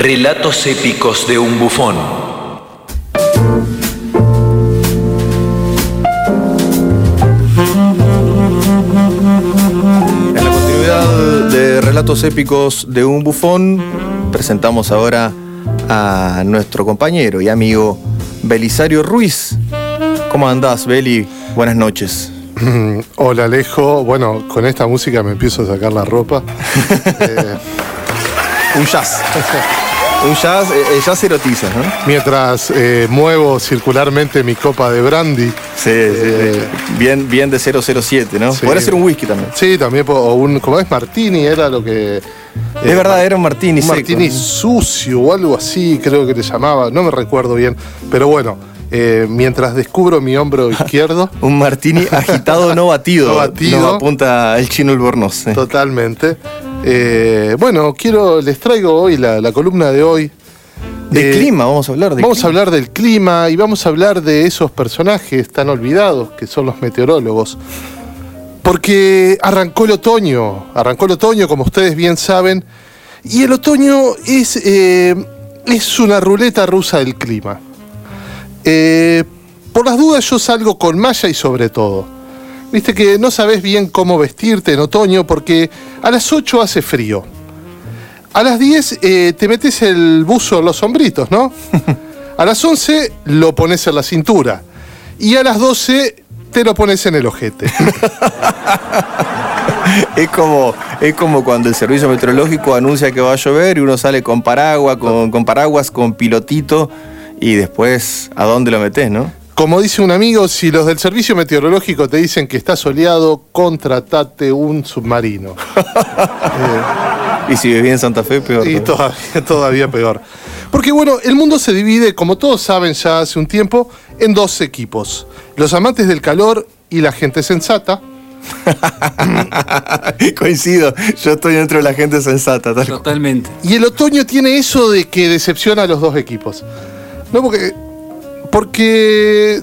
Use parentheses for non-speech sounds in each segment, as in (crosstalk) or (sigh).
Relatos épicos de un bufón. En la continuidad de Relatos épicos de un bufón, presentamos ahora a nuestro compañero y amigo Belisario Ruiz. ¿Cómo andás, Beli? Buenas noches. (laughs) Hola Alejo, bueno, con esta música me empiezo a sacar la ropa. (laughs) Eh, Un jazz. (laughs) Un jazz, eh, el jazz erotiza, ¿no? mientras eh, muevo circularmente mi copa de brandy. Sí, sí, Eh. Bien, bien de 007, ¿no? Sí. Podría ser un whisky también. Sí, también, o un, como es Martini, era lo que... es verdad, era un martini Un seco. martini sucio o algo así, creo que le llamaba, no me recuerdo bien. Pero bueno, eh, mientras descubro mi hombro (laughs) izquierdo, Un martini agitado, no batido. (laughs) No batido. Nos apunta el chino Albornoz. sí. totalmente. Eh, bueno, quiero, les traigo hoy la, la columna de hoy. De Eh, clima, vamos a hablar de Vamos a hablar del clima y vamos a hablar de esos personajes tan olvidados que son los meteorólogos. Porque arrancó el otoño, arrancó el otoño, como ustedes bien saben, y el otoño es, eh, es una ruleta rusa del clima. Por las dudas yo salgo con malla y sobre todo. Viste que no sabes bien cómo vestirte en otoño porque a las 8 hace frío. A las 10 eh, te metes el buzo en los hombritos, ¿no? (laughs) A las 11 lo pones en la cintura. Y a las 12 te lo pones en el ojete. (laughs) Es como, es como cuando el servicio meteorológico anuncia que va a llover y uno sale con paraguas, con, con paraguas, con pilotito y después ¿a dónde lo metes, no? Como dice un amigo, si los del servicio meteorológico te dicen que está soleado, contratate un submarino. (laughs) Y si vivís en Santa Fe, peor. Y todavía, todavía peor. Porque bueno, el mundo se divide, como todos saben ya hace un tiempo, en dos equipos. Los amantes del calor y la gente sensata. (laughs) Coincido, yo estoy dentro de la gente sensata. tal. Totalmente. Y el otoño tiene eso de que decepciona a los dos equipos. No, porque. Porque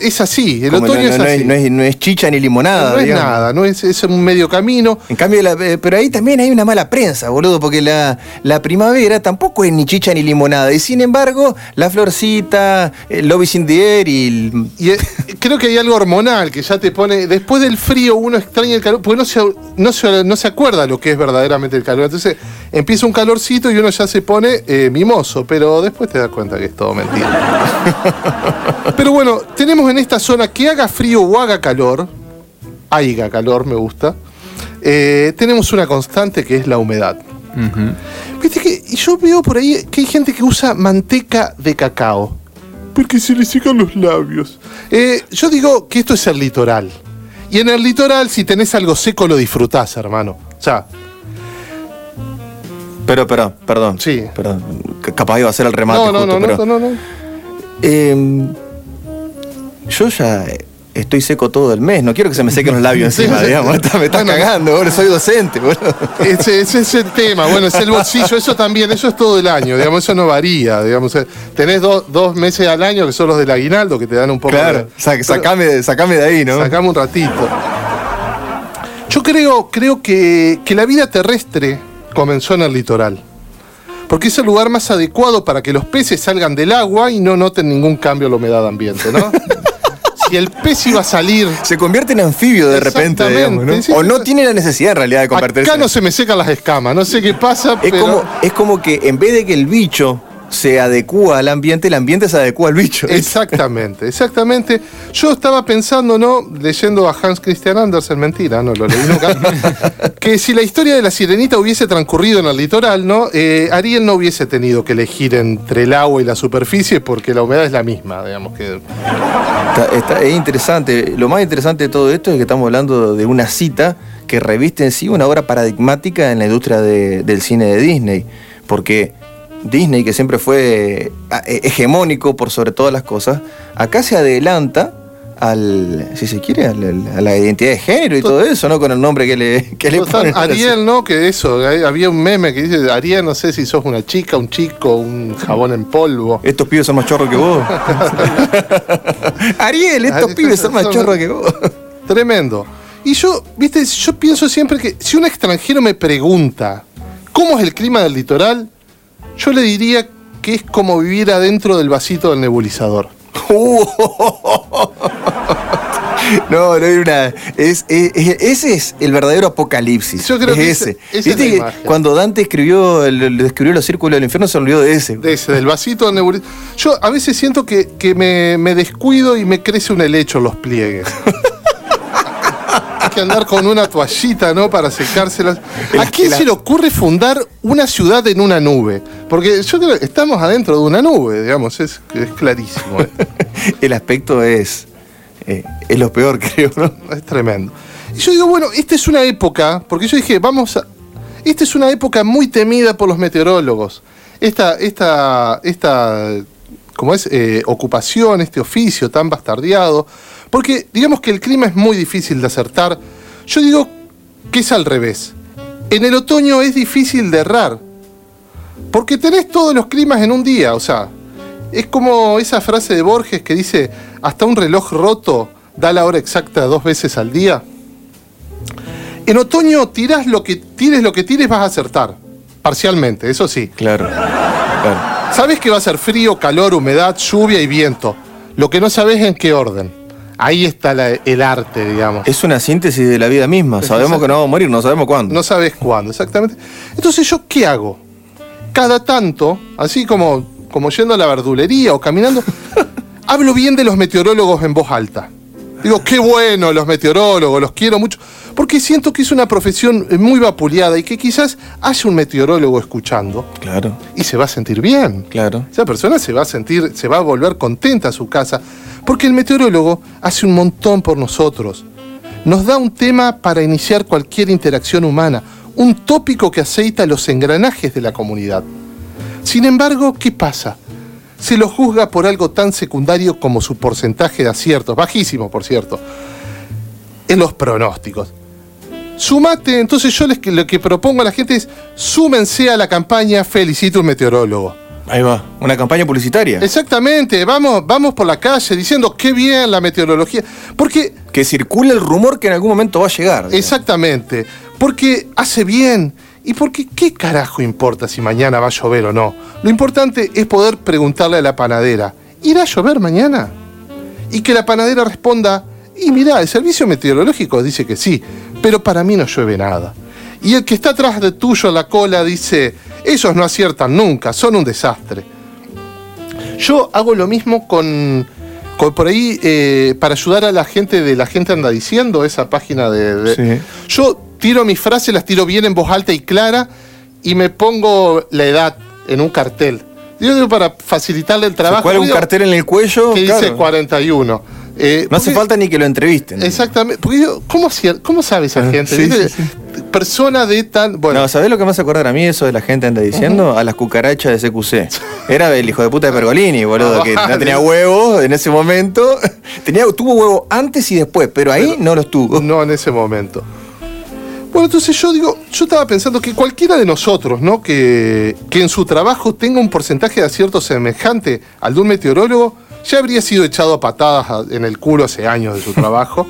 es así. El Como otoño no- es no así. es, no es- no es chicha ni limonada. No es digamos. nada, no es, es un medio camino. En cambio, la- eh, pero ahí también hay una mala prensa, boludo, porque la, la primavera tampoco es ni chicha ni limonada. Y sin embargo, la florcita, el lobby in the air y Y eh, (laughs) creo que hay algo hormonal que ya te pone. Después del frío uno extraña el calor, porque no se, no se, no se acuerda lo que es verdaderamente el calor. Entonces empieza un calorcito y uno ya se pone eh, mimoso, pero después te das cuenta que es todo mentira. (laughs) pero bueno, tenemos en esta zona que haga frío o haga calor, haiga calor, me gusta. eh, tenemos una constante que es la humedad. Viste que y yo veo por ahí que hay gente que usa manteca de cacao. Porque se le secan los labios. Eh, yo digo que esto es el litoral. Y en el litoral, si tenés algo seco, lo disfrutás, hermano. O sea, Pero, pero, perdón. Sí. Perdón. Capaz iba a ser el remate. no, no, justo, no, pero, no, no, no. eh, yo ya estoy seco todo el mes. No quiero que se me sequen los labios (laughs) Sí, encima, sí. digamos. Está- me estás Bueno. cagando, boludo. Soy docente, boludo. Ese, ese es el tema, bueno, es el bolsillo, eso también, eso es todo el año, digamos, eso no varía, digamos, eh, tenés do- dos meses al año que son los del aguinaldo, que te dan un poco Claro. de... Sa- sacame, sacame de ahí, ¿no? Sacame un ratito. Yo creo, creo que, que la vida terrestre comenzó en el litoral. Porque es el lugar más adecuado para que los peces salgan del agua y no noten ningún cambio en la humedad ambiente, ¿no? (laughs) si el pez iba a salir. Se convierte en anfibio de repente, digamos, ¿no? sí, o no tiene la necesidad en realidad de convertirse. Acá no se me secan las escamas, no sé qué pasa, Es pero. como, es como que en vez de que el bicho se adecua al ambiente, el ambiente se adecua al bicho. Exactamente, exactamente. Yo estaba pensando, ¿no? Leyendo a Hans Christian Andersen, mentira, no lo leí nunca, (laughs) que si la historia de la sirenita hubiese transcurrido en el litoral, ¿no? Eh, Ariel no hubiese tenido que elegir entre el agua y la superficie porque la humedad es la misma, digamos que. Está- está- es interesante. Lo más interesante de todo esto es que estamos hablando de una cita que reviste en sí una obra paradigmática en la industria de- del cine de Disney. Porque Disney, que siempre fue ah, eh, hegemónico por sobre todas las cosas, acá se adelanta al, si se quiere, al- a la identidad de género y todo eso, ¿no? Con el nombre que le, que le ponen. Ariel, ¿no? Que eso, había un meme que dice, Ariel, no sé si sos una chica, un chico, un jabón en polvo. Estos pibes son más chorros que vos. (laughs) Ariel, estos Ariel, pibes son más chorros que vos. Tremendo. Y yo, viste, yo pienso siempre que si un extranjero me pregunta cómo es el clima del litoral, Yo le diría que es como vivir adentro del vasito del nebulizador. (laughs) No, no hay una. Es, es- es- ese es el verdadero apocalipsis. Yo creo es que ese. ese- esa es Viste la que cuando Dante escribió, describió los círculos del infierno, se olvidó de ese. De ese, del vasito del nebulizador. Yo a veces siento que, que me, me descuido y me crece un helecho en los pliegues. Hay que andar con una toallita, ¿no? Para secárselas. ¿A quién se le ocurre fundar una ciudad en una nube? Porque yo creo que estamos adentro de una nube, digamos, es, es clarísimo. (laughs) El aspecto es. eh, es lo peor, (laughs) creo, ¿no? Es tremendo. Y yo digo, bueno, esta es una época, porque yo dije, vamos a. Esta es una época muy temida por los meteorólogos. Esta, esta, esta, como es, Eh, ocupación, este oficio tan bastardeado. Porque digamos que el clima es muy difícil de acertar. Yo digo que es al revés. En el otoño es difícil de errar. Porque tenés todos los climas en un día, o sea, es como esa frase de Borges que dice, hasta un reloj roto da la hora exacta dos veces al día. En otoño tirás lo que tires, lo que tires vas a acertar, parcialmente, eso sí. Claro. claro. Sabes que va a ser frío, calor, humedad, lluvia y viento. Lo que no sabes en qué orden. Ahí está la- el arte, digamos. Es una síntesis de la vida misma. Sabemos que no vamos a morir, no sabemos cuándo. No sabes cuándo, exactamente. Entonces, ¿yo qué hago? Cada tanto, así como, como yendo a la verdulería o caminando, (laughs) hablo bien de los meteorólogos en voz alta. Digo, qué bueno los meteorólogos, los quiero mucho. Porque siento que es una profesión muy vapuleada y que quizás haya un meteorólogo escuchando Claro, y se va a sentir bien. claro. Esa persona se va a sentir, se va a volver contenta a su casa, porque el meteorólogo hace un montón por nosotros. Nos da un tema para iniciar cualquier interacción humana, un tópico que aceita los engranajes de la comunidad. Sin embargo, ¿qué pasa? Se lo juzga por algo tan secundario como su porcentaje de aciertos, bajísimo por cierto, en los pronósticos. Sumate, entonces yo les, lo que propongo a la gente es, súmense a la campaña Felicito un meteorólogo. Ahí va. Una campaña publicitaria. Exactamente, vamos, vamos por la calle diciendo qué bien la meteorología. Porque, Que circula el rumor que en algún momento va a llegar. digamos. exactamente, porque hace bien. Y porque, ¿qué carajo importa si mañana va a llover o no? Lo importante es poder preguntarle a la panadera, ¿irá a llover mañana? Y que la panadera responda, y mirá, el servicio meteorológico dice que sí, pero para mí no llueve nada. Y el que está atrás de tuyo a la cola dice, esos no aciertan nunca, son un desastre. Yo hago lo mismo con, con por ahí, eh, para ayudar a la gente de La Gente Anda Diciendo, esa página de... de- Sí. Yo tiro mis frases, las tiro bien en voz alta y clara y me pongo la edad en un cartel. Yo digo para facilitarle el trabajo. cuelga un digo, cartel en el cuello. que claro. dice 41. Eh, No hace falta ni que lo entrevisten. Exactamente. Porque yo, ¿cómo, ¿Cómo sabe esa Ah, gente? sí, sí, Persona de tan. Bueno, No, ¿sabés lo que me hace acordar a mí eso de la gente anda diciendo? A las cucarachas de CQC. Era el hijo de puta de Pergolini, (laughs) boludo, Ah, que no vale. tenía huevos en ese momento. (laughs) Tenía, tuvo huevo antes y después, pero ahí no los tuvo. No en ese momento. Bueno, entonces yo digo, yo estaba pensando que cualquiera de nosotros, ¿no? Que, que en su trabajo tenga un porcentaje de acierto semejante al de un meteorólogo, ya habría sido echado a patadas en el culo hace años de su (laughs) trabajo.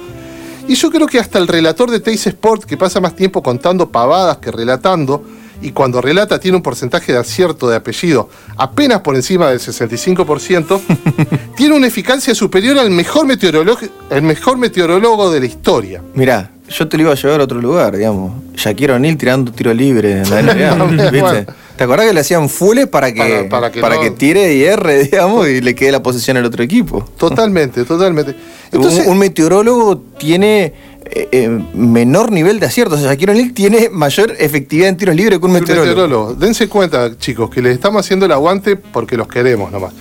Y yo creo que hasta el relator de Teis Sport, que pasa más tiempo contando pavadas que relatando, y cuando relata tiene un porcentaje de acierto de apellido apenas por encima del 65%, (laughs) tiene una eficacia superior al mejor, meteorólogo, el mejor meteorólogo de la historia. Mirá, yo te lo iba a llevar a otro lugar, digamos. Shaquille O'Neal tirando tiro libre en la (laughs) NBA, ¿viste? Bueno. ¿Te acordás que le hacían fulles para que, Para- para que no- tire y erre, (laughs) digamos, y le quede la posición al otro equipo? Totalmente, totalmente. Entonces, un, un meteorólogo tiene eh, eh, menor nivel de acierto. O sea, Shaquille O'Neal tiene mayor efectividad en tiros libres que un meteorólogo, dense cuenta, chicos, que les estamos haciendo el aguante porque los queremos nomás.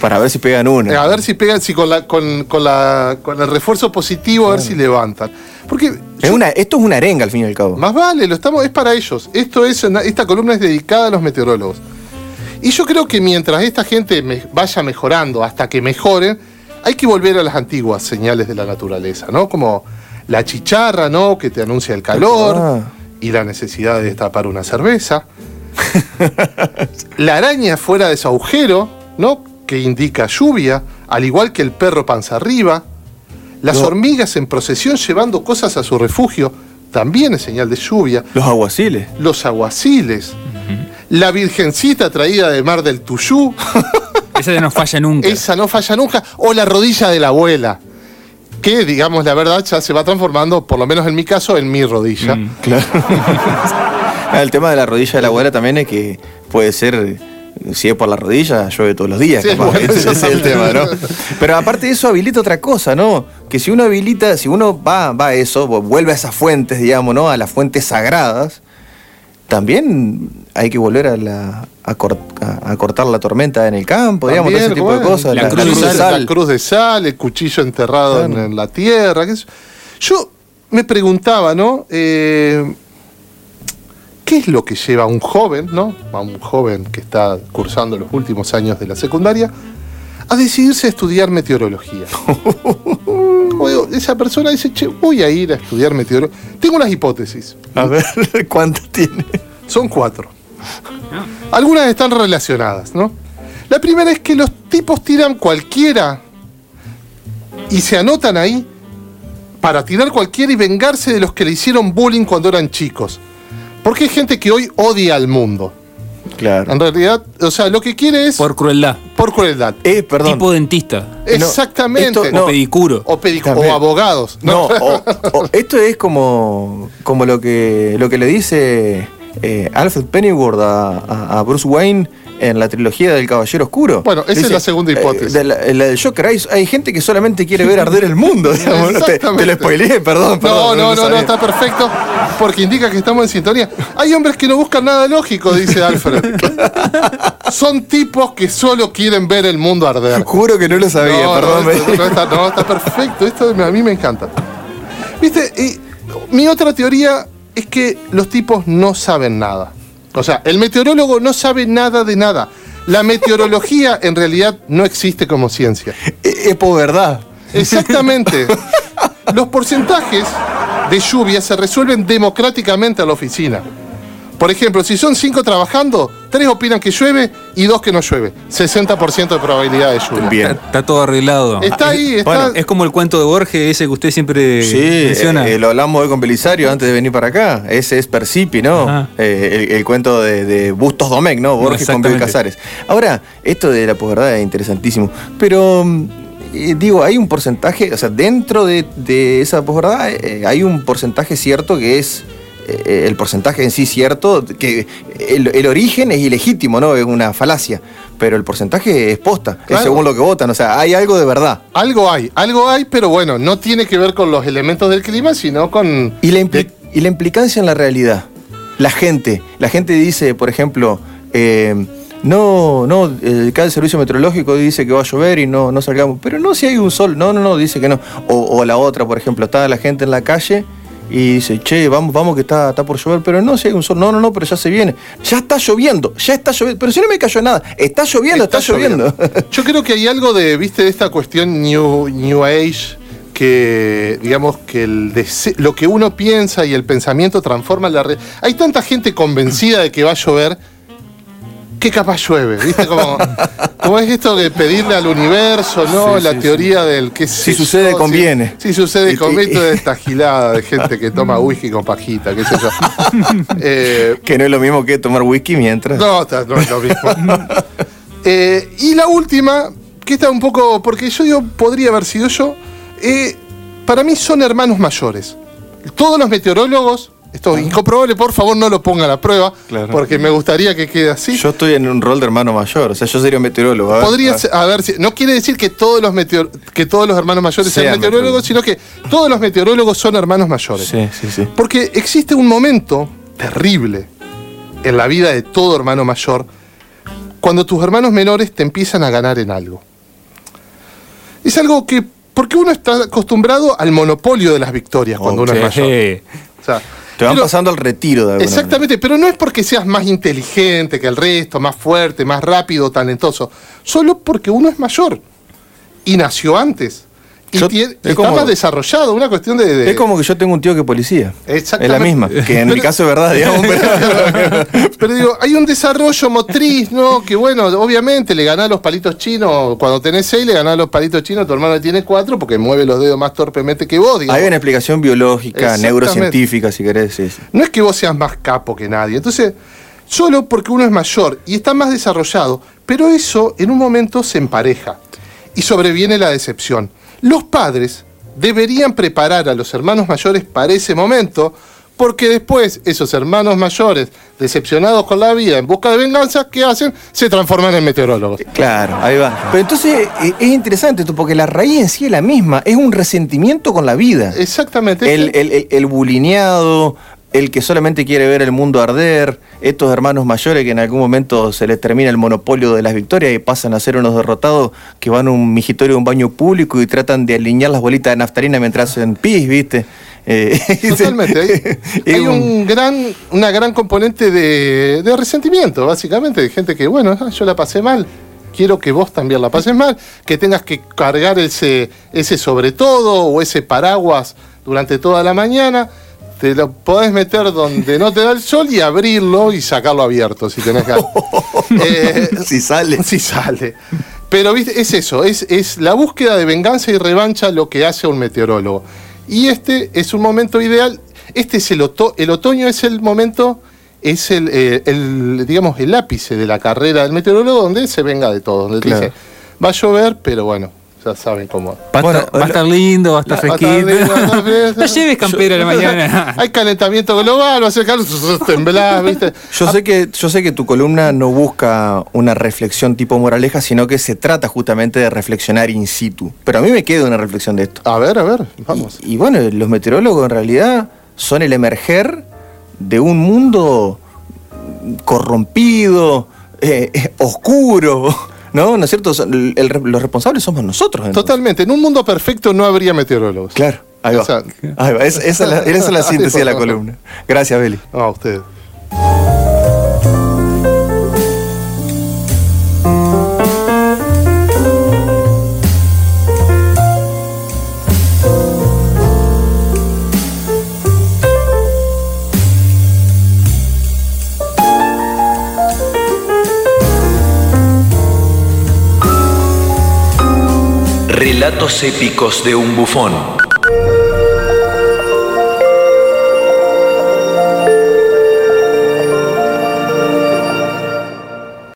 Para ver si pegan una. A ver si pegan, si con, la, con, con la, con el refuerzo positivo, a ver si levantan. Porque Es una, esto es una arenga al fin y al cabo. Más vale, lo estamos, es para ellos. Esto es, esta columna es dedicada a los meteorólogos. Y yo creo que mientras esta gente me- vaya mejorando, hasta que mejoren, hay que volver a las antiguas señales de la naturaleza, ¿no? Como la chicharra, ¿no? Que te anuncia el calor Ah. y la necesidad de destapar una cerveza. (laughs) la araña fuera de su agujero, ¿no? Que indica lluvia, al igual que el perro panza arriba. Las No. hormigas en procesión llevando cosas a su refugio, también es señal de lluvia. Los aguaciles. Los aguaciles. La Virgencita traída de Mar del Tuyú, (laughs) Esa ya no falla nunca. esa no falla nunca. O la rodilla de la abuela, que digamos la verdad ya se va transformando, por lo menos en mi caso, en mi rodilla. Mm. Claro. (laughs) Ah, el tema de la rodilla de la abuela también es que puede ser, si es por la rodilla, llueve todos los días. Sí, capaz. bueno, ese es el también. tema, ¿no? Pero aparte de eso habilita otra cosa, ¿no? Que si uno habilita, si uno va, va a eso, vuelve a esas fuentes, digamos, ¿no? A las fuentes sagradas, también hay que volver a, la, a, cor- a- a cortar la tormenta en el campo, digamos, todo ese También, tipo de cosas. La La, cruz la de cruz de la sal. cruz de sal, el cuchillo enterrado en, Claro. en la tierra. qué sé yo. Yo me preguntaba, ¿no? Eh, ¿Qué es lo que lleva a un joven, ¿no? A un joven que está cursando los últimos años de la secundaria a decidirse a estudiar meteorología. (laughs) Esa persona dice, che, voy a ir a estudiar meteorología. Tengo unas hipótesis. A ver, (laughs) ¿cuántas tiene? Son cuatro. Algunas están relacionadas, ¿no? La primera es que los tipos tiran cualquiera y se anotan ahí para tirar cualquiera y vengarse de los que le hicieron bullying cuando eran chicos. Porque hay gente que hoy odia al mundo. Claro. En realidad, o sea, lo que quiere es por, Por crueldad. crueldad. Eh, perdón. Tipo dentista. Exactamente. esto- O pedicuro. o, pedi- También. o abogados. No, o- (laughs) o- esto es como, como lo que lo que le dice eh, Alfred Pennyworth a, a- a Bruce Wayne en la trilogía del Caballero Oscuro. Bueno, esa es la segunda hipótesis. de la, la del Joker, hay, hay gente que solamente quiere ver arder el mundo. (laughs) digamos, ¿no? te, te lo spoileé, perdón. No, perdón, no, no, no, está perfecto, porque indica que estamos en sintonía. Hay hombres que no buscan nada lógico, dice Alfred. (laughs) Son tipos que solo quieren ver el mundo arder. Juro que no lo sabía, no, perdón. no, esto- no, está, no, está perfecto, esto a mí me encanta. Viste, Y mi otra teoría es que los tipos no saben nada. O sea, el meteorólogo no sabe nada de nada. La meteorología en realidad no existe como ciencia. es, es por verdad. Exactamente. (laughs) Los porcentajes de lluvia se resuelven democráticamente a la oficina. Por ejemplo, si son cinco trabajando, tres opinan que llueve y dos que no llueve. 60% de probabilidad de lluvia. Bien. Está, está todo arreglado. Está ahí, está. Bueno, Es como el cuento de Borges, ese que usted siempre Sí, menciona. eh, eh, lo hablamos hoy con Belisario antes de venir para acá. Ese es Percipi, ¿no? Eh, el, el cuento de, de Bustos Domecq, ¿no? Borges con Bel. Casares. Ahora, esto de la posverdad es interesantísimo. Pero, mm, eh, digo, hay un porcentaje, o sea, dentro de, de esa posverdad eh, hay un porcentaje cierto que es. Eh, el porcentaje en sí cierto, que el, el origen es ilegítimo, ¿no? Es una falacia. Pero el porcentaje es posta, Claro. es según lo que votan. O sea, hay algo de verdad. Algo hay, algo hay, pero bueno, no tiene que ver con los elementos del clima, sino con. Y la, y la implicancia en la realidad. La gente. La gente dice, por ejemplo, eh, no, no, acá el servicio meteorológico dice que va a llover y no, no salgamos. Pero no si hay un sol. No, no, no, dice que no. O, o la otra, por ejemplo, está la gente en la calle y dice, che, vamos, vamos que está, está por llover, pero no si hay un sol. No, no, no, pero ya se viene. Ya está lloviendo, ya está lloviendo. Pero si no me cayó nada, está lloviendo, está, lloviendo. (laughs) Yo creo que hay algo de, viste, de esta cuestión New, new Age, que digamos que el lo que uno piensa y el pensamiento transforma la realidad. Hay tanta gente convencida de que va a llover que capaz llueve, ¿viste? Como, como es esto de pedirle al universo, ¿no? Sí, la sí, teoría del que Si sucede, conviene. Si, sucede, conviene. Toda esta gilada de gente que toma (laughs) whisky con pajita, qué sé yo. (laughs) Eh, que no es lo mismo que tomar whisky mientras. no, no es lo mismo. (laughs) Eh, y la última, que está un poco. Porque yo digo, podría haber sido yo. eh, para mí son hermanos mayores. Todos los meteorólogos, esto es incomprobable, por favor no lo pongan a prueba, Claro. porque me gustaría que quede así. Yo estoy en un rol de hermano mayor, o sea, yo sería meteorólogo. a ver, Podría a ver. ser- a ver, si- no quiere decir que todos los meteor- que todos los hermanos mayores sean, Sean meteorólogos, sino que todos los meteorólogos son hermanos mayores. Sí, sí, sí. Porque existe un momento terrible en la vida de todo hermano mayor cuando tus hermanos menores te empiezan a ganar en algo. Es algo que, porque uno está acostumbrado al monopolio de las victorias cuando uno es mayor. O sea, Te van pero- pasando al retiro de alguna Exactamente, pero no es porque seas más inteligente que el resto, más fuerte, más rápido, talentoso, solo porque uno es mayor y nació antes. Y, Yo- tiene- es está como- más desarrollado, una cuestión de... Es como que yo tengo un tío que es policía. Exactamente. Es la misma, que en mi caso es verdad, digamos. (laughs) pero- Pero digo, hay un desarrollo motriz, ¿no? Que bueno, obviamente le ganás los palitos chinos, cuando tenés seis le ganás los palitos chinos, tu hermano tiene cuatro porque mueve los dedos más torpemente que vos. digamos. Hay una explicación biológica, neurocientífica, si querés. sí, sí. No es que vos seas más capo que nadie. Entonces, Solo porque uno es mayor y está más desarrollado, pero eso en un momento se empareja y sobreviene la decepción. Los padres deberían preparar a los hermanos mayores para ese momento, porque después esos hermanos mayores, decepcionados con la vida, en busca de venganza, ¿qué hacen? Se transforman en meteorólogos. Claro, ahí va. Pero entonces eh, es interesante esto, porque la raíz en sí es la misma, es un resentimiento con la vida. Exactamente. El, el, el, el bulineado, el que solamente quiere ver el mundo arder, estos hermanos mayores que en algún momento se les termina el monopolio de las victorias y pasan a ser unos derrotados que van a un migitorio, a un baño público y tratan de alinear las bolitas de naftalina mientras hacen pis, ¿viste? Eh, (laughs) Totalmente. Hay, (laughs) hay un gran, una gran componente de, de resentimiento, básicamente, de gente que, bueno, ah, yo la pasé mal. Quiero que vos también la pases mal, que tengas que cargar ese, ese sobre todo o ese paraguas durante toda la mañana. Te lo podés meter donde no te da el sol y abrirlo y sacarlo abierto si tenés ganas. (laughs) Eh, si sale. Si sale. Pero ¿viste? es eso, es, es la búsqueda de venganza y revancha lo que hace un meteorólogo. Y este es un momento ideal. Este es el, oto el otoño, es el momento, es el, eh, el, digamos, el ápice de la carrera del meteorólogo donde se venga de todo. Donde te Claro. dice, va a llover, pero bueno, ya saben cómo. Va, a Bueno, estar, va a estar lindo, va a estar fresquito. (laughs) No lleves campera a la mañana. (laughs) Hay calentamiento global, va a ser calor, (laughs) temblás, ¿viste? Yo sé, que, yo sé que tu columna no busca una reflexión tipo moraleja, sino que se trata justamente de reflexionar in situ. Pero a mí me queda una reflexión de esto. A ver, a ver, vamos. Y, y bueno, los meteorólogos en realidad son el emerger de un mundo corrompido, eh, eh, oscuro, ¿no? ¿No es cierto? El- el- los responsables somos nosotros. entonces. Totalmente, en un mundo perfecto no habría meteorólogos. Claro, ahí va. O sea, Ahí va. Es- esa, es la, esa es la (laughs) síntesis de la columna. Gracias, Beli. No, a usted. Relatos épicos de un bufón.